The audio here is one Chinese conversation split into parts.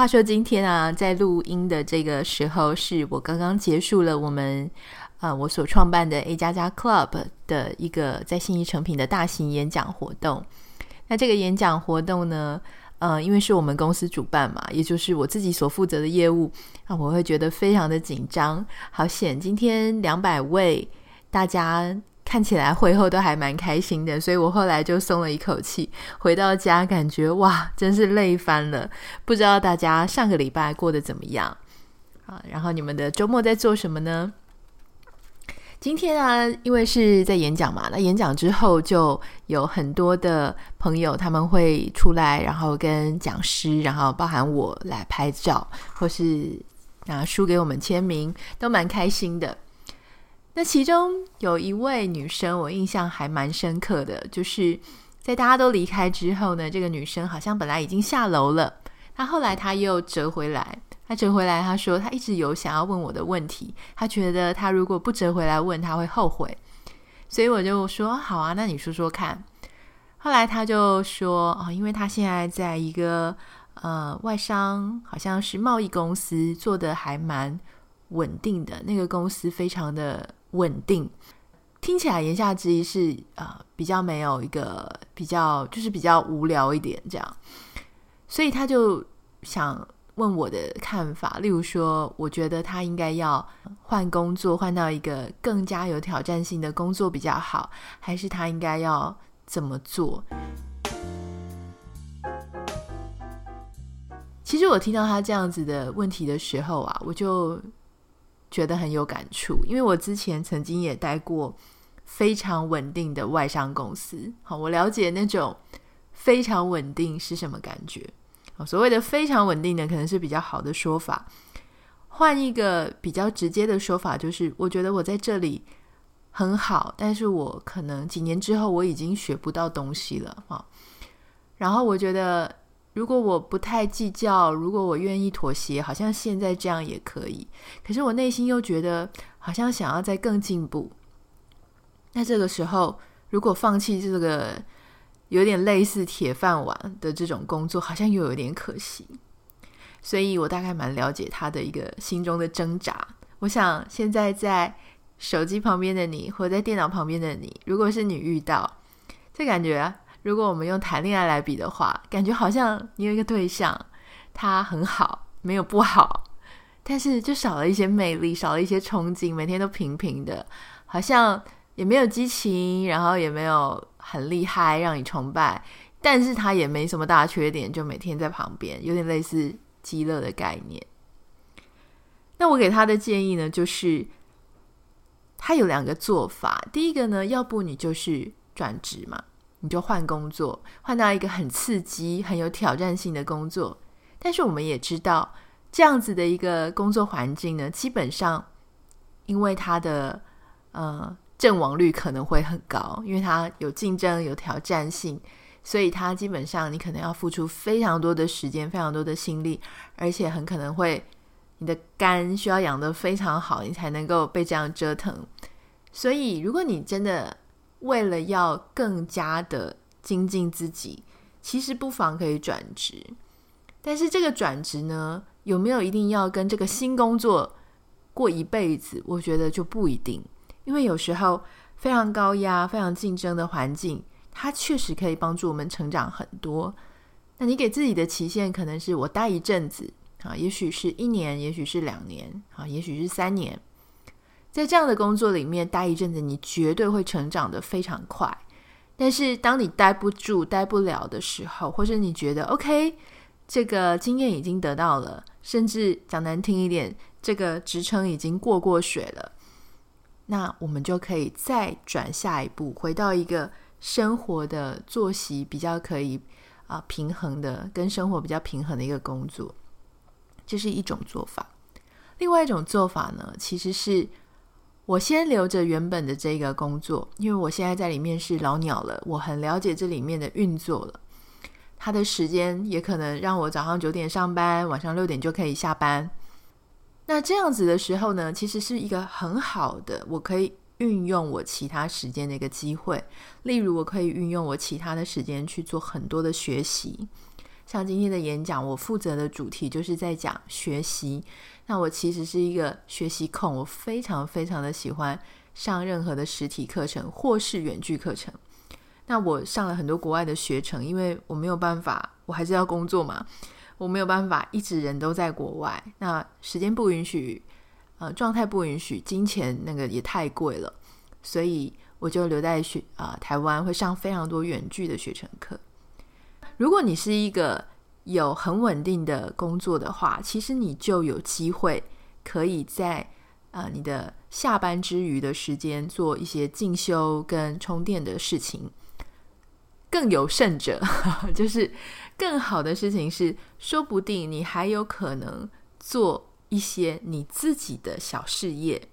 话说今天啊，在录音的这个时候，是我刚刚结束了我们呃我所创办的 A 加加 Club 的一个在信义诚品的大型演讲活动。那这个演讲活动呢，呃，因为是我们公司主办嘛，也就是我自己所负责的业务，那我会觉得非常的紧张。好险，今天两百位大家看起来会后都还蛮开心的，所以我后来就松了一口气。回到家感觉哇，真是累翻了。不知道大家上个礼拜过得怎么样啊？然后你们的周末在做什么呢？今天啊，因为是在演讲嘛，那演讲之后就有很多的朋友他们会出来，然后跟讲师，然后包含我来拍照，或是拿书给我们签名，都蛮开心的。那其中有一位女生，我印象还蛮深刻的，就是在大家都离开之后呢，这个女生好像本来已经下楼了，她后来她又折回来。她折回来，她说她一直有想要问我的问题，她觉得她如果不折回来问，她会后悔，所以我就说好啊，那你说说看。后来她就说哦，因为她现在在一个呃外商，好像是贸易公司，做得还蛮稳定的，那个公司非常的稳定，听起来言下之意是呃比较没有一个比较，就是比较无聊一点这样，所以他就想。问我的看法，例如说，我觉得他应该要换工作，换到一个更加有挑战性的工作比较好，还是他应该要怎么做？其实我听到他这样子的问题的时候啊，我就觉得很有感触，因为我之前曾经也待过非常稳定的外商公司，好，我了解那种非常稳定是什么感觉。所谓的非常稳定的，可能是比较好的说法。换一个比较直接的说法，就是我觉得我在这里很好，但是我可能几年之后我已经学不到东西了啊。然后我觉得，如果我不太计较，如果我愿意妥协，好像现在这样也可以。可是我内心又觉得，好像想要再更进步。那这个时候，如果放弃这个。有点类似铁饭碗的这种工作，好像又有点可惜，所以我大概蛮了解他的一个心中的挣扎。我想现在在手机旁边的你，或在电脑旁边的你，如果是你遇到这感觉，如果我们用谈恋爱来比的话，感觉好像你有一个对象，他很好，没有不好，但是就少了一些魅力，少了一些冲劲，每天都平平的，好像也没有激情，然后也没有。很厉害，让你崇拜，但是他也没什么大缺点，就每天在旁边，有点类似鸡肋的概念。那我给他的建议呢，就是他有两个做法。第一个呢，要不你就是转职嘛，你就换工作，换到一个很刺激、很有挑战性的工作。但是我们也知道，这样子的一个工作环境呢，基本上因为他的呃。阵亡率可能会很高，因为它有竞争、有挑战性，所以它基本上你可能要付出非常多的时间、非常多的心力，而且很可能会你的肝需要养得非常好，你才能够被这样折腾。所以，如果你真的为了要更加的精进自己，其实不妨可以转职。但是这个转职呢，有没有一定要跟这个新工作过一辈子？我觉得就不一定。因为有时候非常高压、非常竞争的环境，它确实可以帮助我们成长很多。那你给自己的期限可能是我待一阵子啊，也许是一年，也许是两年啊，也许是三年。在这样的工作里面待一阵子，你绝对会成长得非常快。但是当你待不住、待不了的时候，或者你觉得 OK，这个经验已经得到了，甚至讲难听一点，这个职称已经过过水了。那我们就可以再转下一步，回到一个生活的作息比较可以啊、平衡的，跟生活比较平衡的一个工作，这是一种做法。另外一种做法呢，其实是我先留着原本的这个工作，因为我现在在里面是老鸟了，我很了解这里面的运作了。它的时间也可能让我早上九点上班，晚上六点就可以下班。那这样子的时候呢，其实是一个很好的，我可以运用我其他时间的一个机会。例如，我可以运用我其他的时间去做很多的学习。像今天的演讲，我负责的主题就是在讲学习。那我其实是一个学习控，我非常非常的喜欢上任何的实体课程或是远距课程。那我上了很多国外的学程，因为我没有办法，我还是要工作嘛。我没有办法一直人都在国外，那时间不允许，呃，状态不允许，金钱那个也太贵了，所以我就留在学啊、台湾，会上非常多远距的学程课。如果你是一个有很稳定的工作的话，其实你就有机会可以在啊、呃、你的下班之余的时间做一些进修跟充电的事情。更有甚者，就是更好的事情是，说不定你还有可能做一些你自己的小事业。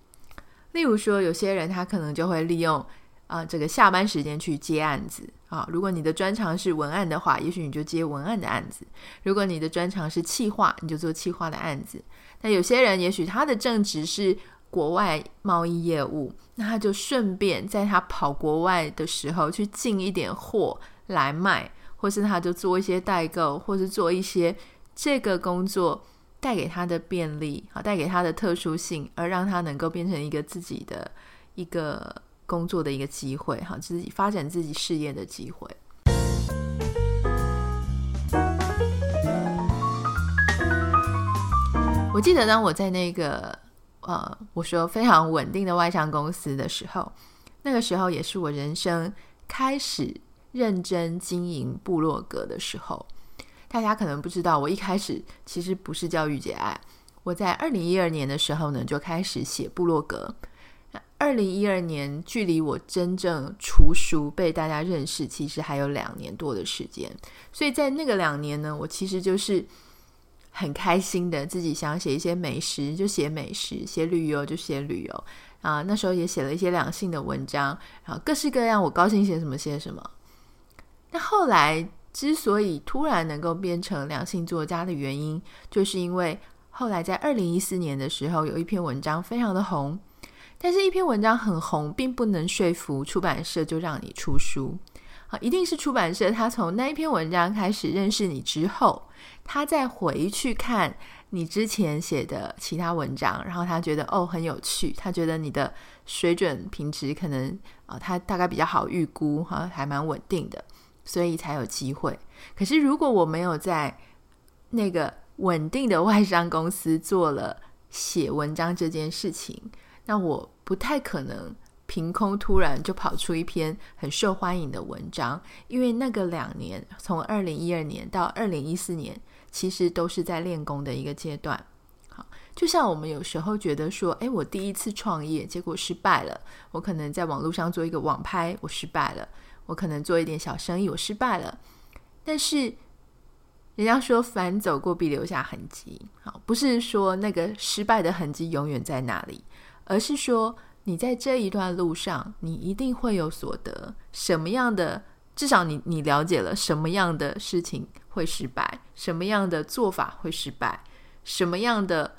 例如说，有些人他可能就会利用啊、这个下班时间去接案子啊。如果你的专长是文案的话，也许你就接文案的案子；如果你的专长是企划，你就做企划的案子。那有些人也许他的正职是国外贸易业务。那他就顺便在他跑国外的时候去进一点货来卖，或是他就做一些代购，或是做一些这个工作带给他的便利，好，带给他的特殊性，而让他能够变成一个自己的一个工作的一个机会，哈，自己发展自己事业的机会。我记得当我在那个。呃，我说非常稳定的外商公司的时候，那个时候也是我人生开始认真经营部落格的时候。大家可能不知道，我一开始其实不是叫御姐爱。我在二零一二年的时候呢，就开始写部落格。二零一二年距离我真正出书被大家认识，其实还有两年多的时间。所以在那个两年呢，我其实就是。很开心的，自己想写一些美食就写美食，写旅游就写旅游啊。那时候也写了一些两性的文章，然后各式各样，我高兴写什么写什么。那后来之所以突然能够变成两性作家的原因，就是因为后来在二零一四年的时候，有一篇文章非常的红，但是一篇文章很红，并不能说服出版社就让你出书。啊，一定是出版社，他从那一篇文章开始认识你之后，他再回去看你之前写的其他文章，然后他觉得哦很有趣，他觉得你的水准品质可能啊、他大概比较好预估哈、还蛮稳定的，所以才有机会。可是如果我没有在那个稳定的外商公司做了写文章这件事情，那我不太可能。凭空突然就跑出一篇很受欢迎的文章，因为那个两年，从二零一二年到二零一四年，其实都是在练功的一个阶段。好，就像我们有时候觉得说，诶，我第一次创业，结果失败了，我可能在网络上做一个网拍，我失败了，我可能做一点小生意，我失败了。但是人家说，凡走过必留下痕迹。好，不是说那个失败的痕迹永远在那里，而是说。你在这一段路上，你一定会有所得。什么样的？至少你你了解了什么样的事情会失败，什么样的做法会失败，什么样的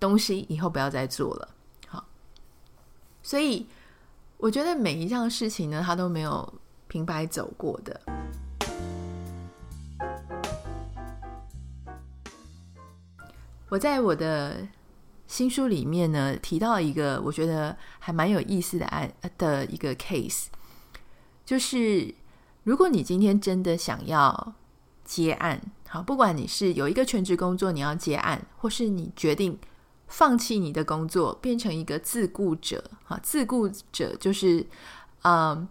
东西以后不要再做了。好，所以我觉得每一样事情呢，它都没有平白走过的。我在我的。新书里面呢，提到一个我觉得还蛮有意思的案的一个 case，就是如果你今天真的想要接案，好，不管你是有一个全职工作你要接案，或是你决定放弃你的工作，变成一个自雇者，哈，自雇者就是嗯，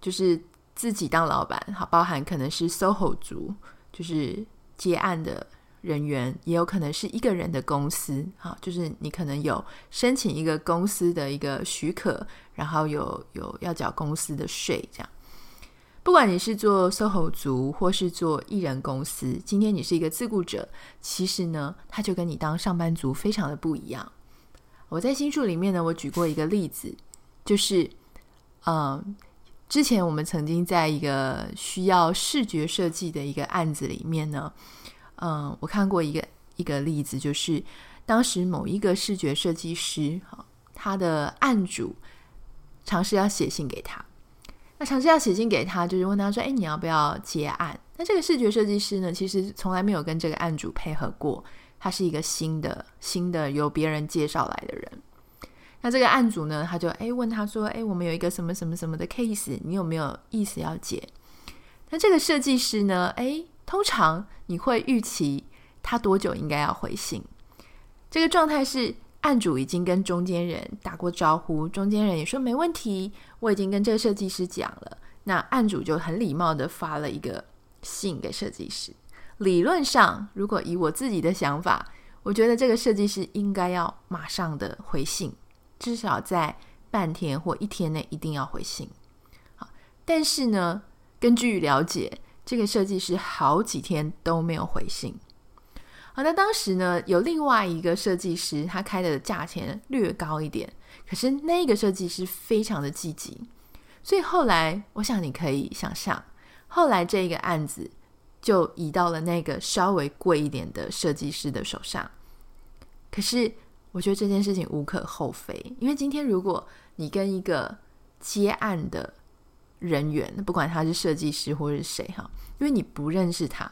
就是自己当老板，好，包含可能是 SOHO 族，就是接案的。人员也有可能是一个人的公司，哈，就是你可能有申请一个公司的一个许可，然后有有要缴公司的税，这样。不管你是做 SOHO 族，或是做艺人公司，今天你是一个自雇者，其实呢，他就跟你当上班族非常的不一样。我在新书里面呢，我举过一个例子，就是，嗯，之前我们曾经在一个需要视觉设计的一个案子里面呢，嗯，我看过一个一个例子，就是当时某一个视觉设计师，哈，他的案主尝试要写信给他，那尝试要写信给他，就是问他说：“哎，你要不要接案？”那这个视觉设计师呢，其实从来没有跟这个案主配合过。他是一个新的、新的由别人介绍来的人。那这个案主呢，他就哎问他说：“哎，我们有一个什么什么什么的 case，你有没有意思要接？”那这个设计师呢，哎，通常你会预期他多久应该要回信？这个状态是案主已经跟中间人打过招呼，中间人也说没问题，我已经跟这个设计师讲了。那案主就很礼貌的发了一个信给设计师。理论上，如果以我自己的想法，我觉得这个设计师应该要马上的回信，至少在半天或一天内一定要回信。好，但是呢，根据了解，这个设计师好几天都没有回信。好，那当时呢，有另外一个设计师，他开的价钱略高一点，可是那个设计师非常的积极，所以后来，我想你可以想象，后来这个案子。就移到了那个稍微贵一点的设计师的手上。可是，我觉得这件事情无可厚非，因为今天如果你跟一个接案的人员，不管他是设计师或是谁哈，因为你不认识他，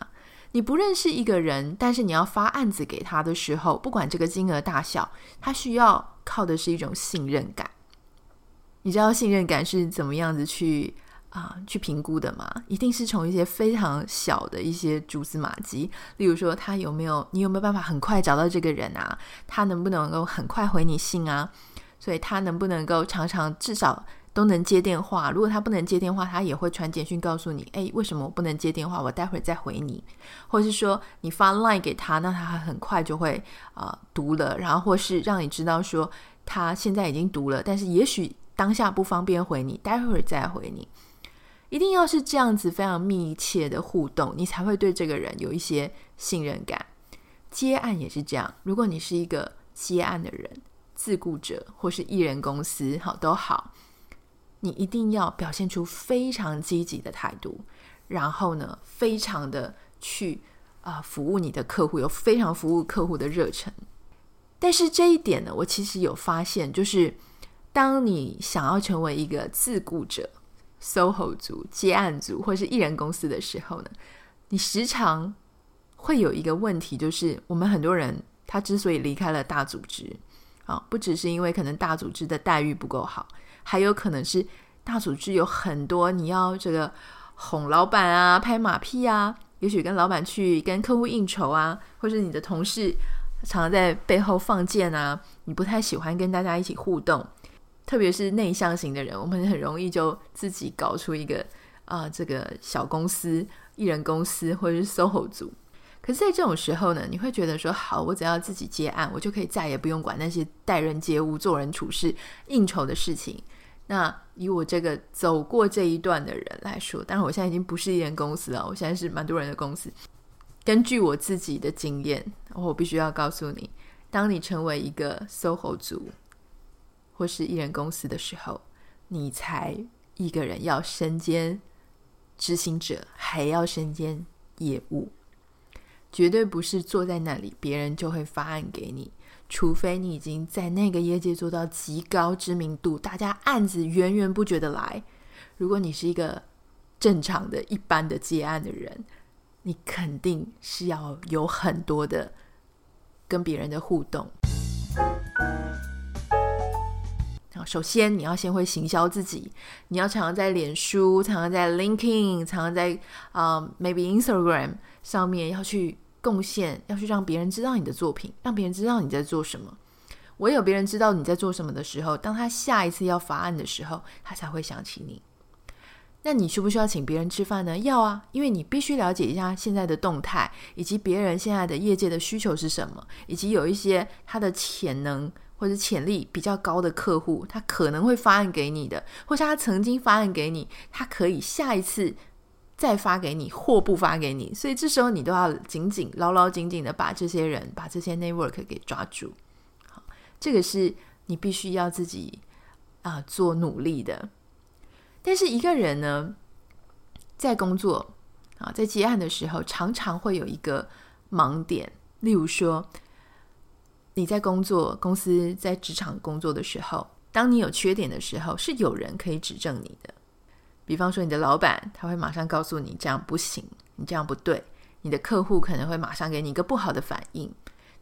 你不认识一个人，但是你要发案子给他的时候，不管这个金额大小，他需要靠的是一种信任感。你知道信任感是怎么样子去？啊，去评估的吗，一定是从一些非常小的一些蛛丝马迹，例如说他有没有，你有没有办法很快找到这个人啊？他能不能够很快回你信啊？所以他能不能够常常至少都能接电话？如果他不能接电话，他也会传简讯告诉你，诶，为什么我不能接电话？我待会儿再回你，或是说你发 line 给他，那他很快就会啊、读了，然后或是让你知道说他现在已经读了，但是也许当下不方便回你，待会儿再回你。一定要是这样子非常密切的互动，你才会对这个人有一些信任感。接案也是这样，如果你是一个接案的人，自雇者或是艺人公司，好都好，你一定要表现出非常积极的态度，然后呢，非常的去啊、服务你的客户，有非常服务客户的热忱。但是这一点呢，我其实有发现，就是当你想要成为一个自雇者。SOHO 族、接案族或是艺人公司的时候呢，你时常会有一个问题，就是我们很多人他之所以离开了大组织啊，不只是因为可能大组织的待遇不够好，还有可能是大组织有很多你要这个哄老板啊、拍马屁啊，也许跟老板去跟客户应酬啊，或是你的同事常常在背后放箭啊，你不太喜欢跟大家一起互动。特别是内向型的人，我们很容易就自己搞出一个啊、这个小公司、艺人公司或者是 SOHO 组。可是，在这种时候呢，你会觉得说，好，我只要自己接案，我就可以再也不用管那些待人接物、做人处事、应酬的事情。那以我这个走过这一段的人来说，当然我现在已经不是艺人公司了，我现在是蛮多人的公司。根据我自己的经验，我必须要告诉你，当你成为一个 SOHO 组。或是艺人公司的时候，你才一个人要身兼执行者，还要身兼业务，绝对不是坐在那里，别人就会发案给你。除非你已经在那个业界做到极高知名度，大家案子源源不绝的来。如果你是一个正常的一般的接案的人，你肯定是要有很多的跟别人的互动。首先，你要先会行销自己，你要常常在脸书，常常在 LinkedIn，常常在啊、maybe Instagram 上面要去贡献，要去让别人知道你的作品，让别人知道你在做什么。唯有别人知道你在做什么的时候，当他下一次要发案的时候，他才会想起你。那你需不需要请别人吃饭呢？要啊，因为你必须了解一下现在的动态，以及别人现在的业界的需求是什么，以及有一些他的潜能。或者潜力比较高的客户，他可能会发案给你的，或是他曾经发案给你，他可以下一次再发给你或不发给你，所以这时候你都要紧紧、牢牢、紧紧的把这些人、把这些 network 给抓住。好，这个是你必须要自己啊、做努力的。但是一个人呢，在工作啊，在接案的时候，常常会有一个盲点，例如说。你在工作，公司在职场工作的时候，当你有缺点的时候，是有人可以指正你的。比方说，你的老板他会马上告诉你这样不行，你这样不对。你的客户可能会马上给你一个不好的反应，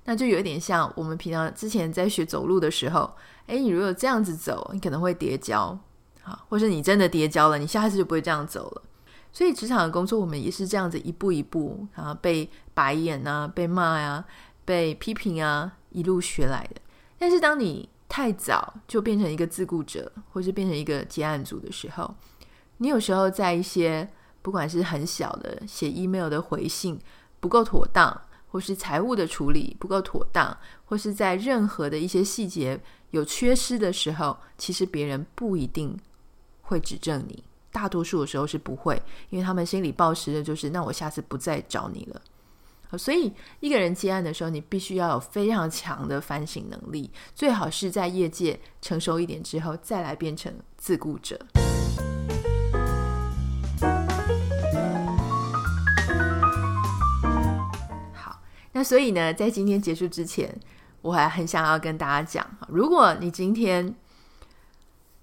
那就有点像我们平常之前在学走路的时候，诶，你如果这样子走，你可能会跌跤，啊，或是你真的跌跤了，你下次就不会这样走了。所以职场的工作，我们也是这样子一步一步啊，被白眼啊，被骂呀、被批评啊。一路学来的，但是当你太早就变成一个自雇者，或是变成一个接案组的时候，你有时候在一些不管是很小的写 email 的回信不够妥当，或是财务的处理不够妥当，或是在任何的一些细节有缺失的时候，其实别人不一定会指正你，大多数的时候是不会，因为他们心里抱持的就是，那我下次不再找你了。所以，一个人接案的时候，你必须要有非常强的反省能力，最好是在业界成熟一点之后，再来变成自雇者。那所以呢，在今天结束之前，我还很想要跟大家讲，如果你今天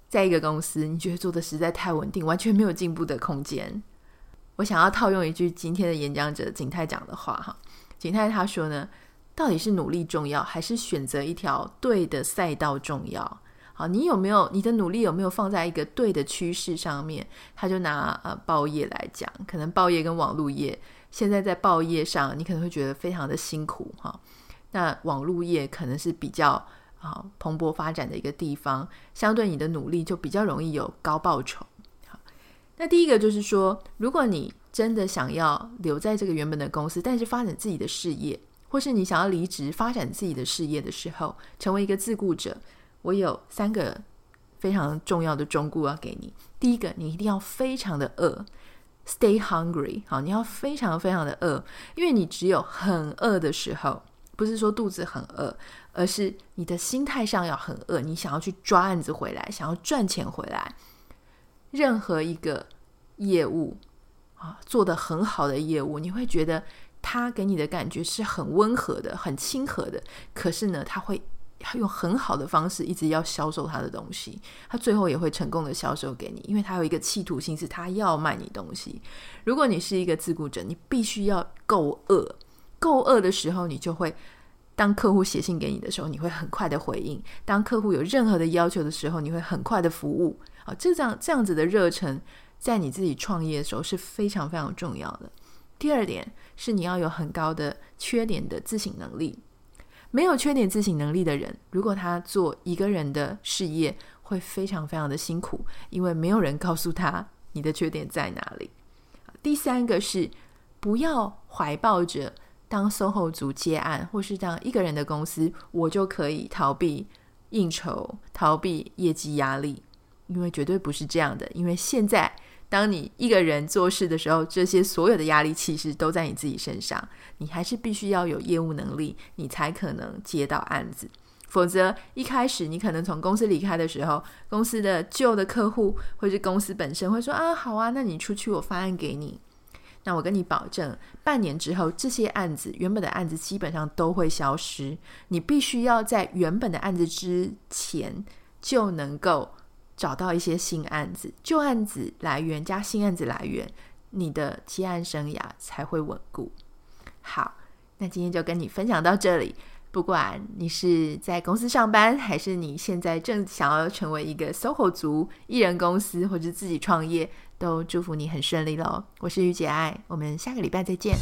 在一个公司，你觉得做的实在太稳定，完全没有进步的空间。我想要套用一句今天的演讲者景泰讲的话哈，景泰他说呢，到底是努力重要，还是选择一条对的赛道重要？好，你有没有你的努力有没有放在一个对的趋势上面？他就拿呃报业来讲，可能报业跟网络业现在在报业上，你可能会觉得非常的辛苦哈。那网络业可能是比较啊蓬勃发展的一个地方，相对你的努力就比较容易有高报酬。那第一个就是说，如果你真的想要留在这个原本的公司，但是发展自己的事业，或是你想要离职发展自己的事业的时候，成为一个自雇者，我有三个非常重要的忠告要给你。第一个，你一定要非常的饿，stay hungry，好，你要非常非常的饿，因为你只有很饿的时候，不是说肚子很饿，而是你的心态上要很饿，你想要去抓案子回来，想要赚钱回来。任何一个业务啊，做得很好的业务，你会觉得他给你的感觉是很温和的、很亲和的。可是呢，他会用很好的方式一直要销售他的东西，他最后也会成功的销售给你，因为他有一个企图心，是他要卖你东西。如果你是一个自雇者，你必须要够饿，够饿的时候，你就会当客户写信给你的时候，你会很快的回应；当客户有任何的要求的时候，你会很快的服务。啊，这样这样子的热忱，在你自己创业的时候是非常非常重要的。第二点是你要有很高的缺点的自省能力。没有缺点自省能力的人，如果他做一个人的事业，会非常非常的辛苦，因为没有人告诉他你的缺点在哪里。第三个是不要怀抱着当 SOHO 族接案，或是当一个人的公司，我就可以逃避应酬、逃避业绩压力。因为绝对不是这样的，因为现在当你一个人做事的时候，这些所有的压力其实都在你自己身上，你还是必须要有业务能力，你才可能接到案子。否则一开始你可能从公司离开的时候，公司的旧的客户或是公司本身会说啊，好啊，那你出去，我发案给你。那我跟你保证，半年之后这些案子原本的案子基本上都会消失，你必须要在原本的案子之前就能够。找到一些新案子，旧案子来源加新案子来源，你的提案生涯才会稳固。好，那今天就跟你分享到这里。不管你是在公司上班，还是你现在正想要成为一个 SOHO 族艺人公司，或者自己创业，都祝福你很顺利喽。我是于姐，爱我们，下个礼拜再见。